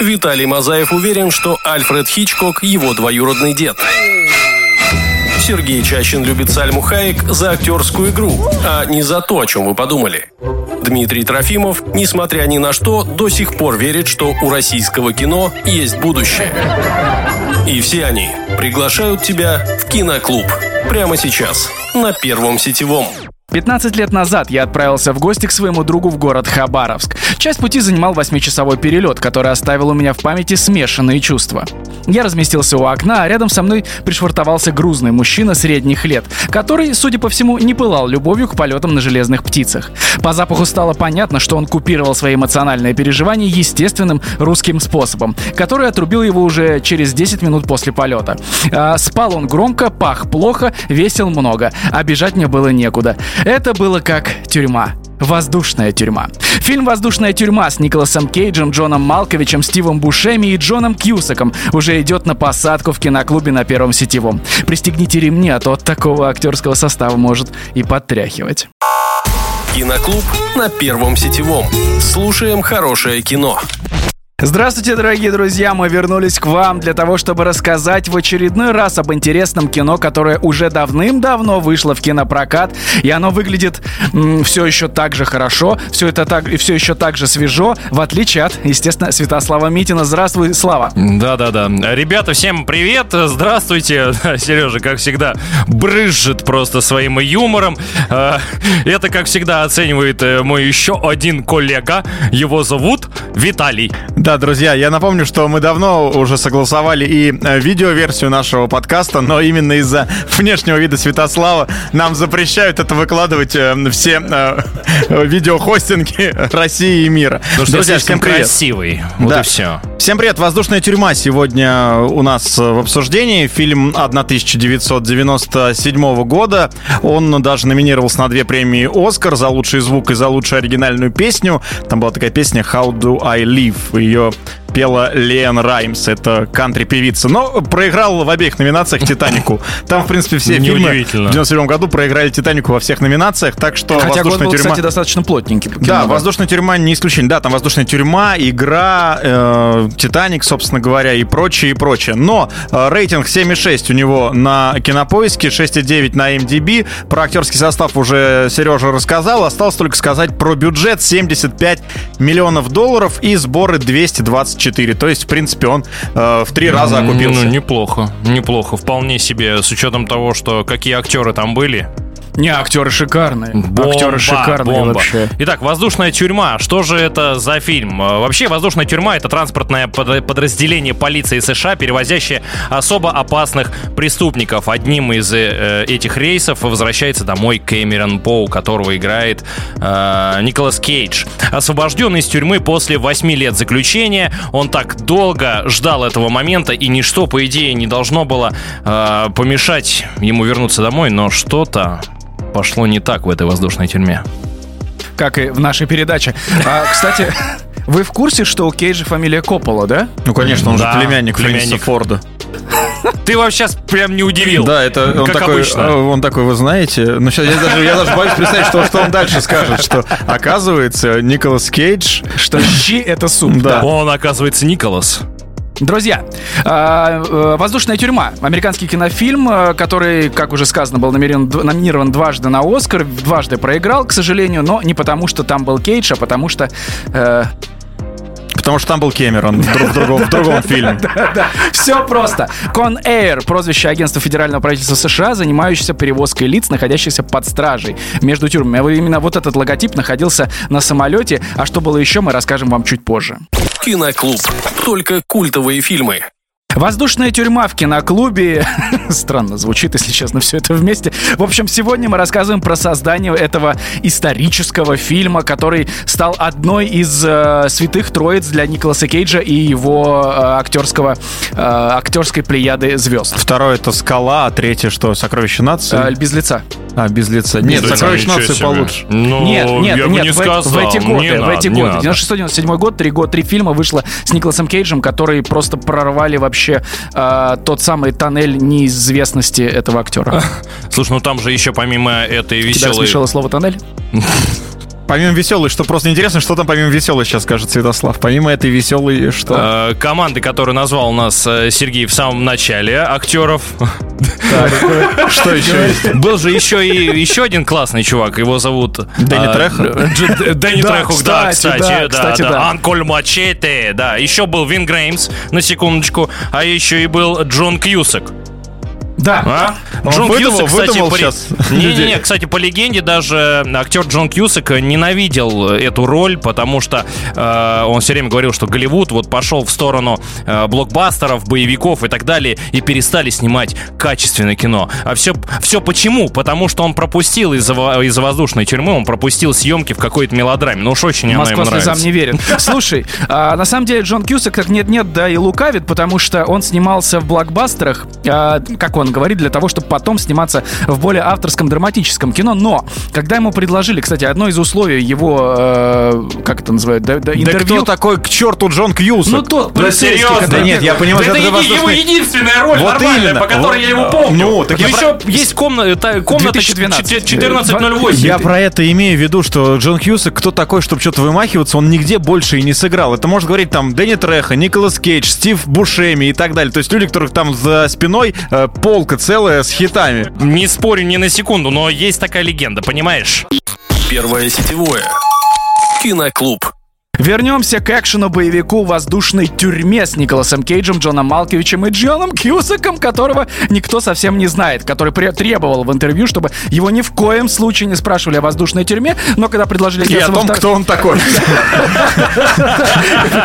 Виталий Мазаев уверен, что Альфред Хичкок – его двоюродный дед. Сергей Чащин любит Сальму Хаек за актерскую игру, а не за то, о чем вы подумали. Дмитрий Трофимов, несмотря ни на что, до сих пор верит, что у российского кино есть будущее. И все они приглашают тебя в киноклуб. Прямо сейчас, на Первом сетевом. 15 лет назад я отправился в гости к своему другу в город Хабаровск. Часть пути занимал 8-часовой перелет, который оставил у меня в памяти смешанные чувства. Я разместился у окна, а рядом со мной пришвартовался грузный мужчина средних лет, который, судя по всему, не пылал любовью к полетам на железных птицах. По запаху стало понятно, что он купировал свои эмоциональные переживания естественным русским способом, который отрубил его уже через 10 минут после полета. А, спал он громко, пах плохо, весил много, а бежать мне было некуда. Это было как тюрьма. «Воздушная тюрьма». Фильм «Воздушная тюрьма» с Николасом Кейджем, Джоном Малковичем, Стивом Бушеми и Джоном Кьюсаком уже идет на посадку в киноклубе на Первом сетевом. Пристегните ремни, а то от такого актерского состава может и подтряхивать. Киноклуб на Первом сетевом. Слушаем хорошее кино. Здравствуйте, дорогие друзья! Мы вернулись к вам для того, чтобы рассказать в очередной раз об интересном кино, которое уже давным-давно вышло в кинопрокат, и оно выглядит м, все еще так же хорошо, все это так и все еще так же свежо, в отличие от, естественно, Святослава Митина. Здравствуй, Слава! Да-да-да. Ребята, всем привет! Здравствуйте! Сережа, как всегда, брызжет просто своим юмором. А, это, как всегда, оценивает э, мой еще один коллега. Его зовут Виталий. Да, друзья, я напомню, что мы давно уже согласовали и э, видеоверсию нашего подкаста, но именно из-за внешнего вида Святослава нам запрещают это выкладывать э, все э, видеохостинги России и мира. Потому что друзья, всем привет. красивый. Вот да. и все. Всем привет. «Воздушная тюрьма» сегодня у нас в обсуждении. Фильм 1997 года. Он даже номинировался на две премии «Оскар» за лучший звук и за лучшую оригинальную песню. Там была такая песня «How do I live?» Ее ее пела Лен Раймс, это кантри-певица. Но проиграл в обеих номинациях «Титанику». Там, в принципе, все фильмы в 97 году проиграли «Титанику» во всех номинациях, так что Хотя «Воздушная был, тюрьма...» кстати, достаточно плотненький. Кино, да, «Воздушная тюрьма» не исключение. Да, там «Воздушная тюрьма», «Игра», э, «Титаник», собственно говоря, и прочее, и прочее. Но э, рейтинг 7,6 у него на Кинопоиске, 6,9 на MDB. Про актерский состав уже Сережа рассказал. Осталось только сказать про бюджет 75 миллионов долларов и сборы 220 4. То есть, в принципе, он э, в три раза окупился. Ну, неплохо, неплохо. Вполне себе, с учетом того, что какие актеры там были. Не, актеры шикарные. Бомба, актеры шикарные бомба. вообще. Итак, «Воздушная тюрьма». Что же это за фильм? Э, вообще, «Воздушная тюрьма» — это транспортное подразделение полиции США, перевозящее особо опасных преступников. Одним из э, этих рейсов возвращается домой Кэмерон Поу, которого играет э, Николас Кейдж. Освобожденный из тюрьмы после 8 лет заключения, он так долго ждал этого момента, и ничто, по идее, не должно было э, помешать ему вернуться домой, но что-то пошло не так в этой воздушной тюрьме. Как и в нашей передаче. А, кстати, вы в курсе, что у Кейджа фамилия Коппола, да? Ну, конечно, он да, же племянник, племянник. Форда. Ты вас сейчас прям не удивил. Да, это он такой, обычно. Э, он такой, вы знаете, ну сейчас я даже, я даже боюсь представить, что, что он дальше скажет, что оказывается Николас Кейдж, что щи это суп. Да. Он оказывается Николас. Друзья, а, э, «Воздушная тюрьма» — американский кинофильм, э, который, как уже сказано, был номинирован дважды на «Оскар», дважды проиграл, к сожалению, но не потому, что там был Кейдж, а потому что э, Потому что там был Кэмерон в, в, другом, в другом фильме. Все просто. Con Air, прозвище агентства федерального правительства США, занимающееся перевозкой лиц, находящихся под стражей между тюрьмами. Именно вот этот логотип находился на самолете. А что было еще, мы расскажем вам чуть позже. Киноклуб. Только культовые фильмы. Воздушная тюрьма в киноклубе. Странно звучит, если честно, все это вместе. В общем, сегодня мы рассказываем про создание этого исторического фильма, который стал одной из э, святых троиц для Николаса Кейджа и его э, актерского, э, актерской плеяды звезд. Второе это скала, а третье что? Сокровище нации? Э, без лица. А, без лица. Нет, без сокровище нации получше. Ну, нет, нет, я нет, не в, сказал. в эти годы, не в эти надо, годы. 96-97 год, три года, три фильма вышло с Николасом Кейджем, которые просто прорвали вообще э, тот самый тоннель неизвестности этого актера. Слушай, ну там же еще помимо этой веселой... Тебя смешало слово «тоннель»? Помимо веселой, что просто интересно, что там помимо веселой сейчас скажет Святослав. Помимо этой веселой, что? Э, команды, которую назвал у нас э, Сергей в самом начале, актеров. Что еще есть? Был же еще и еще один классный чувак, его зовут... Дэнни а, Трехо? Дэнни Да, Трехо, да, кстати, да. да. Анколь Мачете, да. Еще был Вин Греймс, на секундочку, а еще и был Джон Кьюсак. Да. А? Он Джон выдумал- Кьюсак, кстати, выдумал по- щас Не-не-не, людей. кстати, по легенде даже актер Джон Кьюсак ненавидел эту роль, потому что э, он все время говорил, что Голливуд вот пошел в сторону э, блокбастеров, боевиков и так далее, и перестали снимать качественное кино. А все, все почему? Потому что он пропустил из-за из-за воздушной тюрьмы, он пропустил съемки в какой-то мелодраме. Ну уж очень она Москва ему слезам нравится. не верит. Слушай, а, на самом деле Джон Кьюсак как нет-нет, да и лукавит, потому что он снимался в блокбастерах, а, как он говорит, для того, чтобы потом сниматься в более авторском драматическом кино. Но, когда ему предложили, кстати, одно из условий его, э, как это называют, да, да, Да интервью... кто такой к черту Джон Кьюсак? Ну, тот Да серьезно? который- Да нет, я понимаю, это что это еди- его воздушный- единственная роль Вот нормальная, именно. по которой Вот. я его помню. Ну, так я еще есть комната, комната 2012. 1408. Я про это имею в виду, что Джон Хьюсак, кто такой, чтобы что-то вымахиваться, он нигде больше и не сыграл. Это может говорить там Дэнни Треха, Николас Кейдж, Стив Бушеми и так далее. То есть люди, которых там за спиной э, полка целая с хитами. Не спорю ни на секунду, но есть такая легенда, понимаешь? Первое сетевое. Киноклуб. Вернемся к экшену-боевику в воздушной тюрьме с Николасом Кейджем, Джоном Малковичем и Джоном Кьюсаком, которого никто совсем не знает, который требовал в интервью, чтобы его ни в коем случае не спрашивали о воздушной тюрьме, но когда предложили И о том, втор- кто он такой.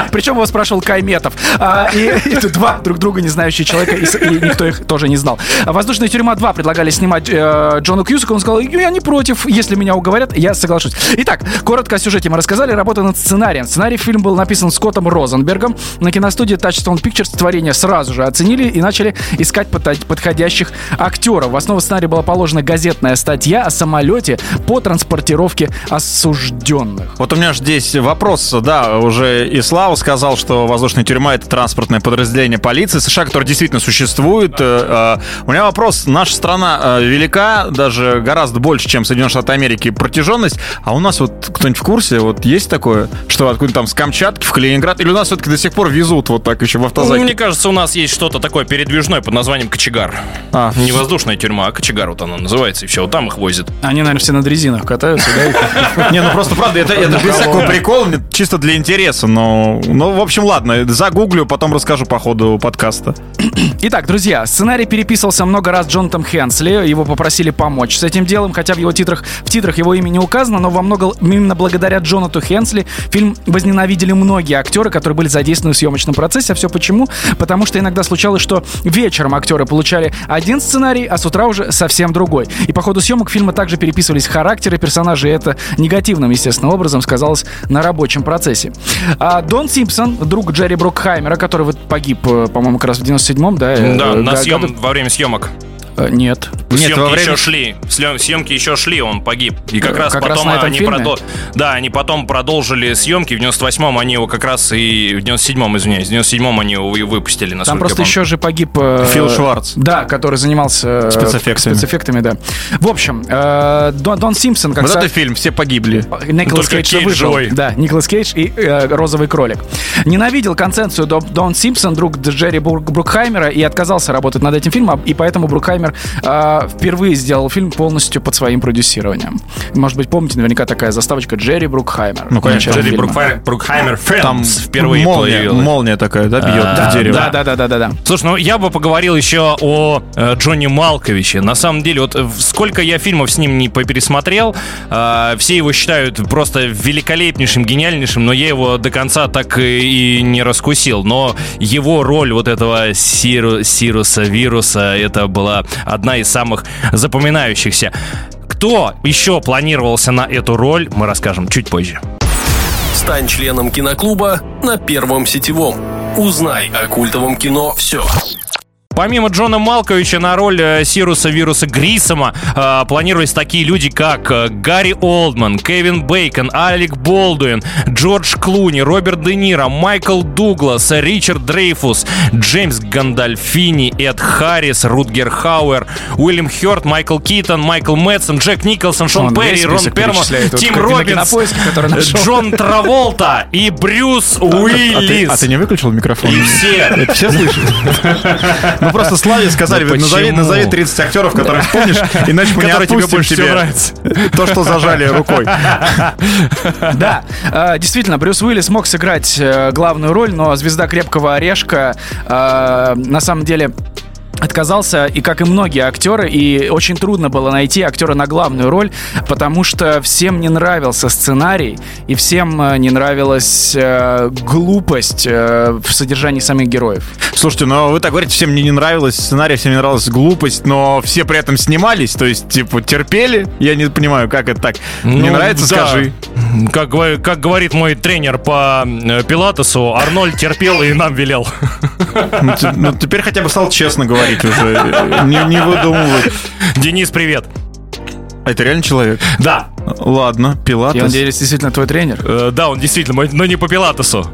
Причем его спрашивал Кайметов. А, и это два друг друга не знающие человека, и никто их тоже не знал. А «Воздушная тюрьма 2» предлагали снимать э, Джону Кьюсаку. Он сказал, я не против, если меня уговорят, я соглашусь. Итак, коротко о сюжете мы рассказали. Работа над сценарием. Сценарий фильма был написан Скоттом Розенбергом. На киностудии Touchstone Pictures творение сразу же оценили и начали искать подходящих актеров. В основу сценария была положена газетная статья о самолете по транспортировке осужденных. Вот у меня же здесь вопрос, да, уже и Слава сказал, что воздушная тюрьма это транспортное подразделение полиции США, которое действительно существует. Э, э, У меня вопрос, наша страна э, велика, даже гораздо больше, чем Соединенные Штаты Америки протяженность, а у нас вот кто-нибудь в курсе, вот есть такое, что откуда там с Камчатки в Калининград, или у нас все-таки до сих пор везут вот так еще в Ну, автозаке? мне кажется, у нас есть что-то такое передвижное под названием кочегар. А. Не воздушная тюрьма, а кочегар вот она называется, и все, вот там их возят. Они, наверное, все над резинах катаются, да? Не, ну просто правда, это, без всякого прикола, чисто для интереса, но, ну, в общем, ладно, загуглю, потом расскажу по ходу подкаста. Итак, друзья, сценарий переписывался много раз Джонатом Хенсли. Его попросили помочь с этим делом, хотя в его титрах, в титрах его имя не указано, но во много именно благодаря Джонату Хенсли фильм возненавидели многие актеры, которые были задействованы в съемочном процессе. А все почему? Потому что иногда случалось, что вечером актеры получали один сценарий, а с утра уже совсем другой. И по ходу съемок фильма также переписывались характеры персонажей, это негативным, естественным образом сказалось на рабочем процессе. А Дон Симпсон, друг Джерри Брокхаймера, который вот погиб, э, по-моему, как раз в 97-м, да? э, Да, на га- съем, во время съемок. Э, Нет. Нет, съемки во время- еще шли. Съемки еще шли, он погиб. И как Э, раз как раз потом на этом они фильме? продол- Да, они потом продолжили съемки. В 98-м они его как раз и... В 97-м, извиняюсь, в 97-м они его и выпустили, Там просто еще же погиб... э, Фил Шварц. Да, который занимался... Спецэффектами. Спецэффектами, да. В общем, э, Дон, Дон Симпсон, как Вот со- это фильм, все погибли. Николас Только Кейдж Кейдж выжил. живой. Да, Николас Кейдж и э, Розовый кролик. Ненавидел конценцию Дон, Дон Симпсон, друг Джерри Брук- Брукхаймера, и отказался работать над этим фильмом, и поэтому Брукхаймер э, впервые сделал фильм полностью под своим продюсированием. Может быть, помните, наверняка такая заставочка Джерри Брукхаймер. Ну, конечно. Джерри. Брукхаймер, Брукхаймер Там впервые молния, появилась. молния такая, да, бьет А, в дерево. Да, да, да, да, да, да. Слушай, ну я бы поговорил еще о э, Джонни Малковиче. На самом деле, вот э, сколько я фильмов с ним не пересмотрел, э, все его считают просто великолепнейшим, гениальнейшим, но я его до конца так и, и не раскусил. Но его роль вот этого Сиру, Сируса, вируса, это была одна из самых запоминающихся. Кто еще планировался на эту роль, мы расскажем чуть позже. Стань членом киноклуба на Первом сетевом. Узнай о культовом кино все. Помимо Джона Малковича на роль э, Сируса Вируса Грисома э, планировались такие люди, как э, Гарри Олдман, Кевин Бейкон, Алек Болдуин, Джордж Клуни, Роберт Де Ниро, Майкл Дуглас, Ричард Дрейфус, Джеймс Гандальфини, Эд Харрис, Рутгер Хауэр, Уильям Хёрт, Майкл Китон, Майкл Мэтсон, Джек Николсон, Шон Он Перри, весь Рон Пермо, Тим на Робинс, нашел. Джон Траволта и Брюс А ты, Уиллис. а ты не выключил микрофон? И все. Это все слышат? Ну просто Славе сказали, Ну назови, назови 30 актеров, которых помнишь, иначе мы не Которые тебе отпустим больше тебе нравятся. то, что зажали рукой. Да, э, действительно, Брюс Уиллис смог сыграть э, главную роль, но звезда крепкого орешка э, на самом деле отказался, и как и многие актеры, и очень трудно было найти актера на главную роль, потому что всем не нравился сценарий, и всем э, не нравилась э, глупость э, в содержании самих героев. Слушайте, но вы так говорите, всем мне не нравилось сценарий, всем не нравилась глупость, но все при этом снимались, то есть, типа, терпели? Я не понимаю, как это так. Не Ну, нравится, да. скажи. Как, как говорит мой тренер по э, пилатесу, Арнольд терпел и нам велел. Ну, ну, теперь хотя бы стал честно говорить уже, не, не выдумывать. Денис, привет. А это реально человек? Да, Ладно, Я Пилатес. надеюсь, действительно твой тренер. э, да, он действительно но не по пилатесу.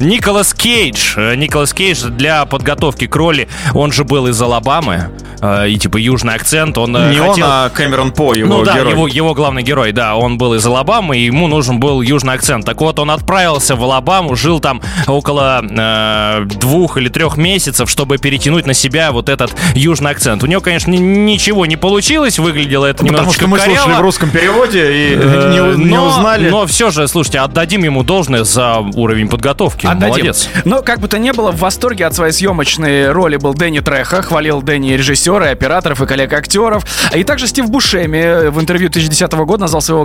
Николас Кейдж. Э, Николас Кейдж для подготовки к роли, он же был из Алабамы, э, и типа южный акцент, он э, Не он, хотел... а Кэмерон По, его ну да, герой. его, его главный герой, да, он был из Алабамы, и ему нужен был южный акцент. Так вот, он отправился в Алабаму, жил там около э, двух или трех месяцев, чтобы перетянуть на себя вот этот южный акцент. У него, конечно, ни- ничего не получилось, выглядело это Потому немножечко что мы коряво. слушали в русском переводе и Э, не, не но, узнали. Но все же, слушайте, отдадим ему должное за уровень подготовки. Отдадим. Молодец. Но, как бы то ни было, в восторге от своей съемочной роли был Дэнни Треха, хвалил Дэнни режиссера, и операторов, и коллег-актеров. И также Стив Бушеми в интервью 2010 года назвал своего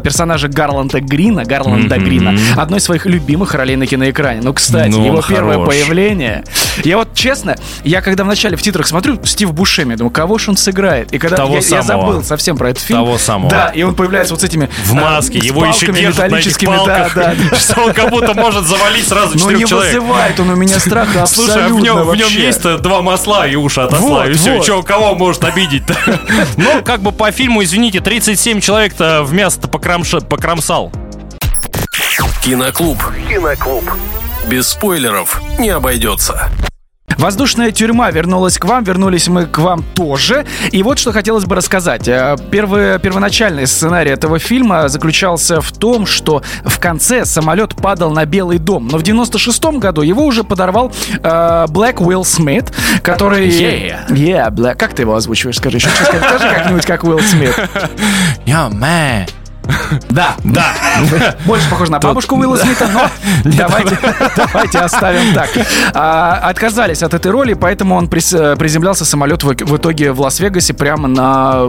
персонажа Гарланда Грина, Гарланда Мгм. Грина, одной из своих любимых ролей на киноэкране. Ну, кстати, Ну, его он первое хорош. появление. Я вот, честно, я когда вначале в титрах смотрю Стив Бушеми, думаю, кого ж он сыграет? И когда Того я, я самого. забыл совсем про этот фильм. Того самого. Да, и он появляется вот с этими... В э, маске, с его еще держат на этих палках, да, да. что он как будто может завалить сразу Ну четырех не человек. вызывает он у меня страха Слушай, а в абсолютно нем, в нем есть два масла и уши отослали. Вот, и все, вот. чё, кого может обидеть-то? Ну, как бы по фильму, извините, 37 человек-то в мясо-то покромсал. Киноклуб. Киноклуб. Без спойлеров не обойдется. Воздушная тюрьма вернулась к вам, вернулись мы к вам тоже. И вот что хотелось бы рассказать. Э, Первый, первоначальный сценарий этого фильма заключался в том, что в конце самолет падал на Белый дом. Но в 96-м году его уже подорвал э, Блэк Уилл Смит, который... Yeah. Yeah, Black. Как ты его озвучиваешь? Скажи еще. Скажи, как-нибудь, как Уилл Смит. Я мэ. Да. Да. Больше похож на бабушку Уилла Смита, но давайте, давайте оставим так. А, отказались от этой роли, поэтому он э, приземлялся самолет в, в итоге в Лас-Вегасе прямо на...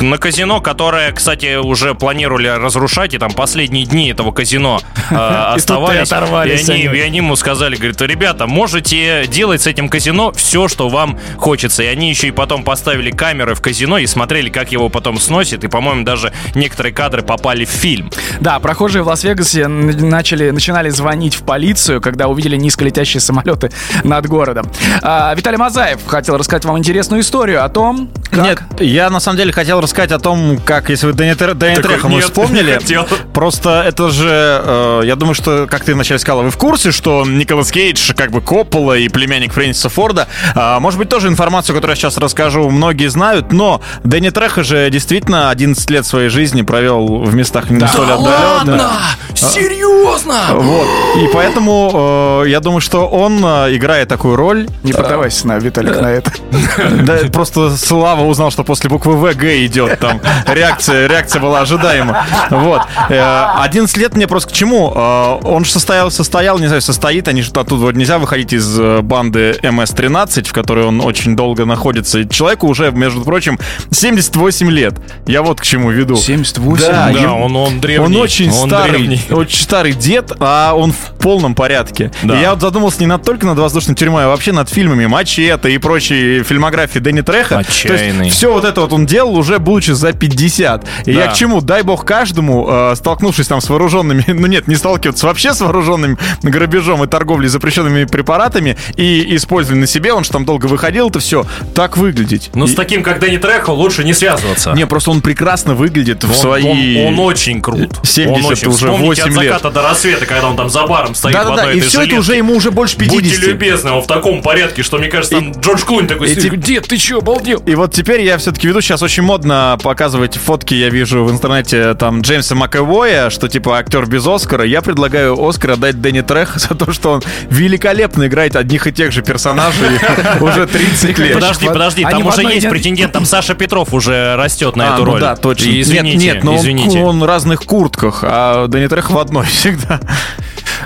На казино, которое, кстати, уже планировали разрушать, и там последние дни этого казино э, оставались. и оторвались и, они, они. и они ему сказали, говорят, ребята, можете делать с этим казино все, что вам хочется. И они еще и потом поставили камеры в казино и смотрели, как его потом сносит. И, по-моему, даже некоторые кадры попали в фильм. Да, прохожие в Лас-Вегасе начали, начинали звонить в полицию, когда увидели низколетящие самолеты над городом. А, Виталий Мазаев хотел рассказать вам интересную историю о том, как... Нет, я на самом деле хотел рассказать о том, как, если вы Дэнни, Треха мы нет, вспомнили, просто это же, э, я думаю, что, как ты вначале сказала, вы в курсе, что Николас Кейдж, как бы Коппола и племянник Фрэнсиса Форда, а, может быть, тоже информацию, которую я сейчас расскажу, многие знают, но Дэнни Треха же действительно 11 лет своей жизни провел в местах не столь отдаленных. Серьезно? Вот. И поэтому э, я думаю, что он э, играет такую роль. Не поддавайся на Виталик на это. Да, просто Слава узнал, что после буквы В Г идет там. Реакция, реакция была ожидаема. Вот. Э, 11 лет мне просто к чему? Э, Он же состоял, состоял, не знаю, состоит, они же оттуда вот нельзя выходить из э, банды МС-13, в которой он очень долго находится. И человеку уже, между прочим, 78 лет. Я вот к чему веду. 78 Да, Да, Да, ему- он, он древний. Он очень он старый, древний. очень старый дед, а он в полном порядке. Да. И я вот задумался не над только над воздушной тюрьмой, а вообще над фильмами Мачете и прочей фильмографии Дэнни Треха. Отчаянный. все вот это вот он делал уже будучи за 50. И Да. я к чему? Дай бог каждому, э, столкнувшись там с вооруженными, ну нет, не сталкиваться вообще с вооруженным грабежом и торговлей запрещенными препаратами и использовать на себе, он же там долго выходил, это все, так выглядеть. Ну, с И- таким, как Дэнни Трехо, лучше не связываться. Не, просто он прекрасно выглядит в Он, свои... он- он очень крут. 70 он очень. уже Вспомните 8 от лет. заката до рассвета, когда он там за баром стоит в Да-да-да, одной и этой все это жилетке. уже ему уже больше 50. Будьте любезны, он в таком порядке, что, мне кажется, там Джордж Клуни такой и сидит. Дед, ты чё, обалдел? И вот теперь я все-таки веду, сейчас очень модно показывать фотки, я вижу в интернете там Джеймса Макэвоя, что типа актер без Оскара. Я предлагаю Оскар отдать Дэнни Трех за то, что он великолепно играет одних и тех же персонажей уже 30 лет. Подожди, подожди, там в уже есть претендент, там Саша Петров уже растет на А, эту ну роль. да, точно. И Извините, нет, нет, но он- извините. Он, в разных куртках, а Дэнни Трех в одной всегда.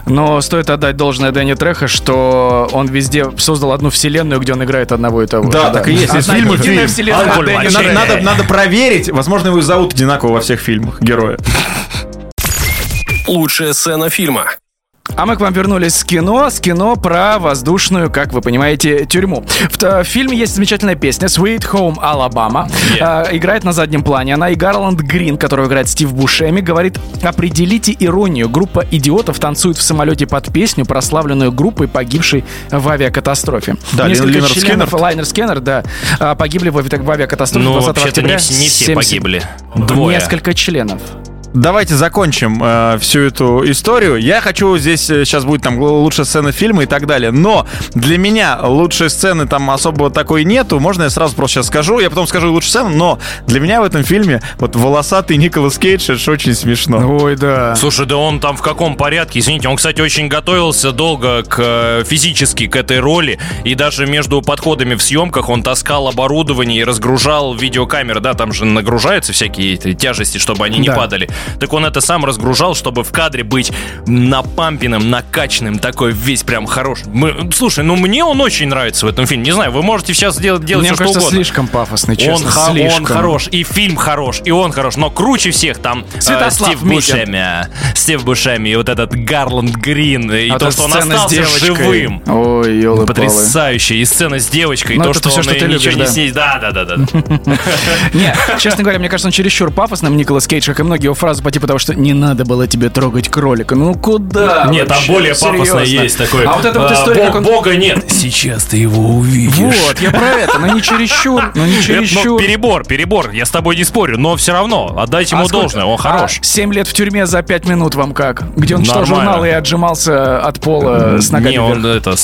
Но стоит отдать должное Дэнни Треха, что он везде создал одну вселенную, где он играет одного и того. Да, же, так и есть, из Одна единая фильм. вселенная Алкоголь Дэнни. Надо, надо, надо проверить, возможно, его зовут одинаково во всех фильмах героя. Лучшая сцена фильма. А мы к вам вернулись с кино, с кино про воздушную, как вы понимаете, тюрьму. В, т- в фильме есть замечательная песня Sweet Home Alabama. А, играет на заднем плане она, и Гарланд Грин, которого играет Стив Бушеми, говорит «Определите иронию. Группа идиотов танцует в самолете под песню, прославленную группой, погибшей в авиакатастрофе». Да, Несколько Линер членов. Лайнер Скиннер, да, а, погибли в, в авиакатастрофе Ну, 20 вообще-то не, октября. все- не все 70 погибли. Двое. Несколько членов. Давайте закончим э, всю эту историю. Я хочу здесь э, сейчас будет там лучшая сцена фильма и так далее. Но для меня лучшей сцены там особо такой нету. Можно я сразу просто сейчас скажу, я потом скажу лучшую сцену. Но для меня в этом фильме вот волосатый Николас Кейдж это очень смешно. Ой, да. Слушай, да он там в каком порядке? Извините, он, кстати, очень готовился долго к э, физически к этой роли. И даже между подходами в съемках он таскал оборудование и разгружал видеокамеры. Да, там же нагружаются всякие эти тяжести, чтобы они не Да. падали. Так он это сам разгружал, чтобы в кадре быть напампенным, накачанным, такой весь прям хороший. Мы- слушай, ну мне он очень нравится в этом фильме. Не знаю, вы можете сейчас делать, делать Мне все, что кажется, угодно. слишком пафосный, Он, честно, ха- он слишком. хорош, и фильм хорош, и он хорош, но круче всех там э, Святослав Стив Митин. Бушеми, Стив Бушеми, и вот этот Гарланд Грин, и А то, что он остался живым. Ой, елы Потрясающе. И сцена с девочкой, и Ну, то, это что всё, он что ты ничего любишь, не да. снизит. Да, да, да, да. Не, честно говоря, мне кажется, он чересчур пафосным, Николас Кейдж, как и многие его фразы по типу того, что не надо было тебе трогать кролика. Ну куда? Нет, там более пафосно Серьезно. есть такой. А вот эта вот а, история, как он... Бога нет. Сейчас ты его увидишь. Вот, я про это, но не чересчур, но не Это, ну, чересчур. перебор, перебор, я с тобой не спорю, но все равно, отдайте ему А должное, он хорош. А, Семь лет в тюрьме за пять минут вам как? Где он читал журналы и отжимался от пола с ногами не, он это,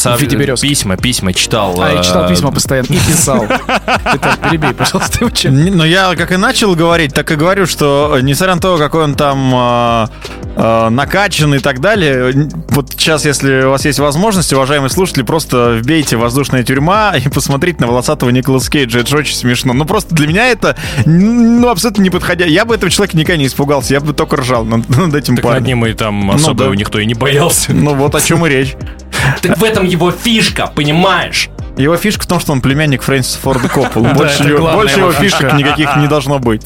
письма, письма читал. А, я читал э, письма постоянно и писал. Ты перебей, пожалуйста, Но я как и начал говорить, так и говорю, что э, несмотря на то, какой он там э, э, накачан и так далее, вот сейчас, если у вас есть возможность, уважаемые слушатели, просто вбейте «Воздушная тюрьма» и посмотрите на волосатого Николаса Кейджа. Это же очень смешно. Ну, просто для меня это ну, абсолютно не подходя. Я бы этого человека никогда не испугался, я бы только ржал над, над этим Так над парнем. ним и там особо да. никто и не боялся. Ну, вот о чем и речь. Так в этом его фишка, понимаешь? Его фишка в том, что он племянник Фрэнсиса Форда Коппола. Больше, его фишек никаких не должно быть.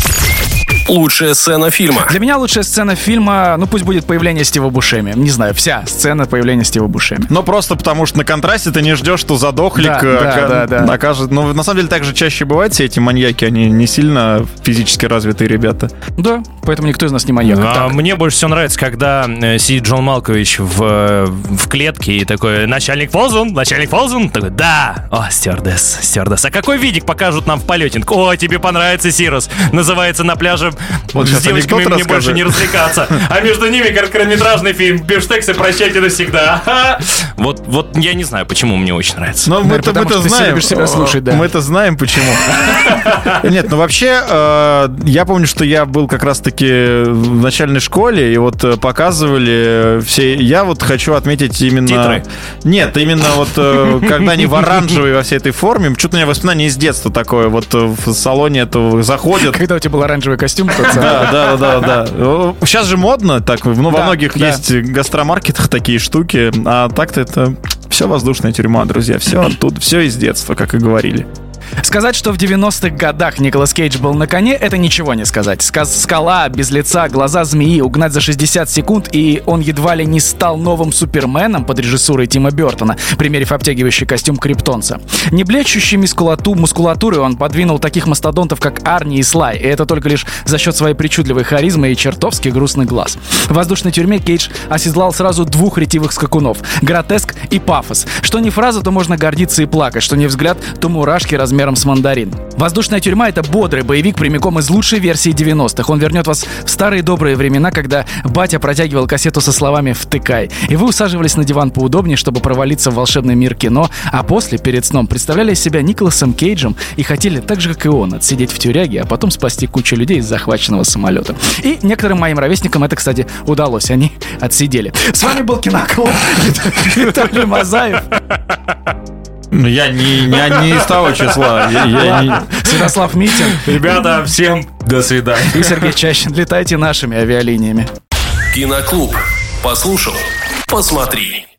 Лучшая сцена фильма. Для меня лучшая сцена фильма, ну пусть будет появление Стива Бушеми. Не знаю, вся сцена появления Стива Бушеми. Ну, просто потому что на контрасте ты не ждешь, что задохлик Да, э, да, ока- да, да. окажет. Ну, на самом деле, так же чаще бывает, все эти маньяки, они не сильно физически развитые ребята. Да, поэтому никто из нас не маньяк. А Так, мне больше всего нравится, когда э, сидит Джон Малкович в, э, в клетке и такой, начальник Фолзен, начальник Фолзен, такой, да, о, стюардесс, стюардесс. А какой видик покажут нам в полете? О, тебе понравится, Сирус. Называется на пляже Вот с девочками мне больше рассказывай. не развлекаться. А между ними короткометражный фильм «Бифштексы, прощайте навсегда». Вот, вот я не знаю, почему мне очень нравится. Но что ты знаем. себя слушать, да. Мы это знаем, почему. Нет, ну вообще, э, я помню, что я был как раз-таки в начальной школе, и вот э, показывали все... Я вот хочу отметить именно... Титры. Нет, именно вот э, когда они в оранжевой во всей этой форме, что-то у меня воспоминание из детства такое, вот в салоне этого заходят, когда у тебя был оранжевый костюм, самый. да, да, да, да. Сейчас же модно, так, ну, во многих есть гастромаркетах такие штуки, а так-то это все воздушная тюрьма, друзья, все оттуда, все из детства, как и говорили. Сказать, что в 90-х годах Николас Кейдж был на коне, это ничего не сказать. Сказ скала, без лица, глаза змеи, угнать за 60 секунд, и он едва ли не стал новым Суперменом под режиссурой Тима Бертона, примерив обтягивающий костюм Криптонца. Не блещущий мускулату, мускулатурой он подвинул таких мастодонтов, как Арни и Слай, и это только лишь за счет своей причудливой харизмы и чертовски грустных глаз. В воздушной тюрьме Кейдж оседлал сразу двух ретивых скакунов — гротеск и пафос. Что не фраза, то можно гордиться и плакать, что не взгляд, то мурашки размером с мандарин. Воздушная тюрьма — это бодрый боевик прямиком из лучшей версии 90-х. Он вернет вас в старые добрые времена, когда батя протягивал кассету со словами «втыкай», и вы усаживались на диван поудобнее, чтобы провалиться в волшебный мир кино, а после, перед сном, представляли себя Николасом Кейджем и хотели так же, как и он, отсидеть в тюряге, а потом спасти кучу людей из захваченного самолета. И некоторым моим ровесникам это, кстати, удалось. Они отсидели. С вами был Киноклуб. Виталий Мазаев. Ну, я не, не, не из того числа. Я, я не... Святослав Митин Ребята, всем до свидания. и Сергей Чащин. Летайте нашими авиалиниями. Киноклуб. Послушал, посмотри.